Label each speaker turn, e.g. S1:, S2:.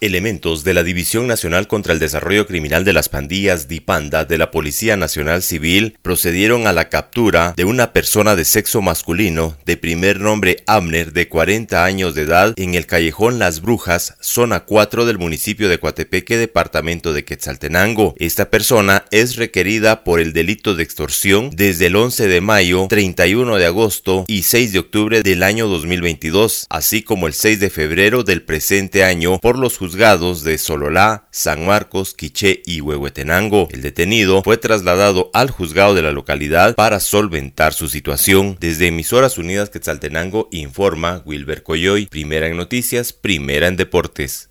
S1: Elementos de la División Nacional contra el Desarrollo Criminal de las Pandillas DIPANDA de la Policía Nacional Civil procedieron a la captura de una persona de sexo masculino de primer nombre Abner de 40 años de edad en el callejón Las Brujas, zona 4 del municipio de Coatepeque, departamento de Quetzaltenango. Esta persona es requerida por el delito de extorsión desde el 11 de mayo, 31 de agosto y 6 de octubre del año 2022, así como el 6 de febrero del presente año por los juzgados de Sololá, San Marcos, Quiché y Huehuetenango. El detenido fue trasladado al juzgado de la localidad para solventar su situación. Desde Emisoras Unidas Quetzaltenango informa Wilber Coyoy, primera en noticias, primera en deportes.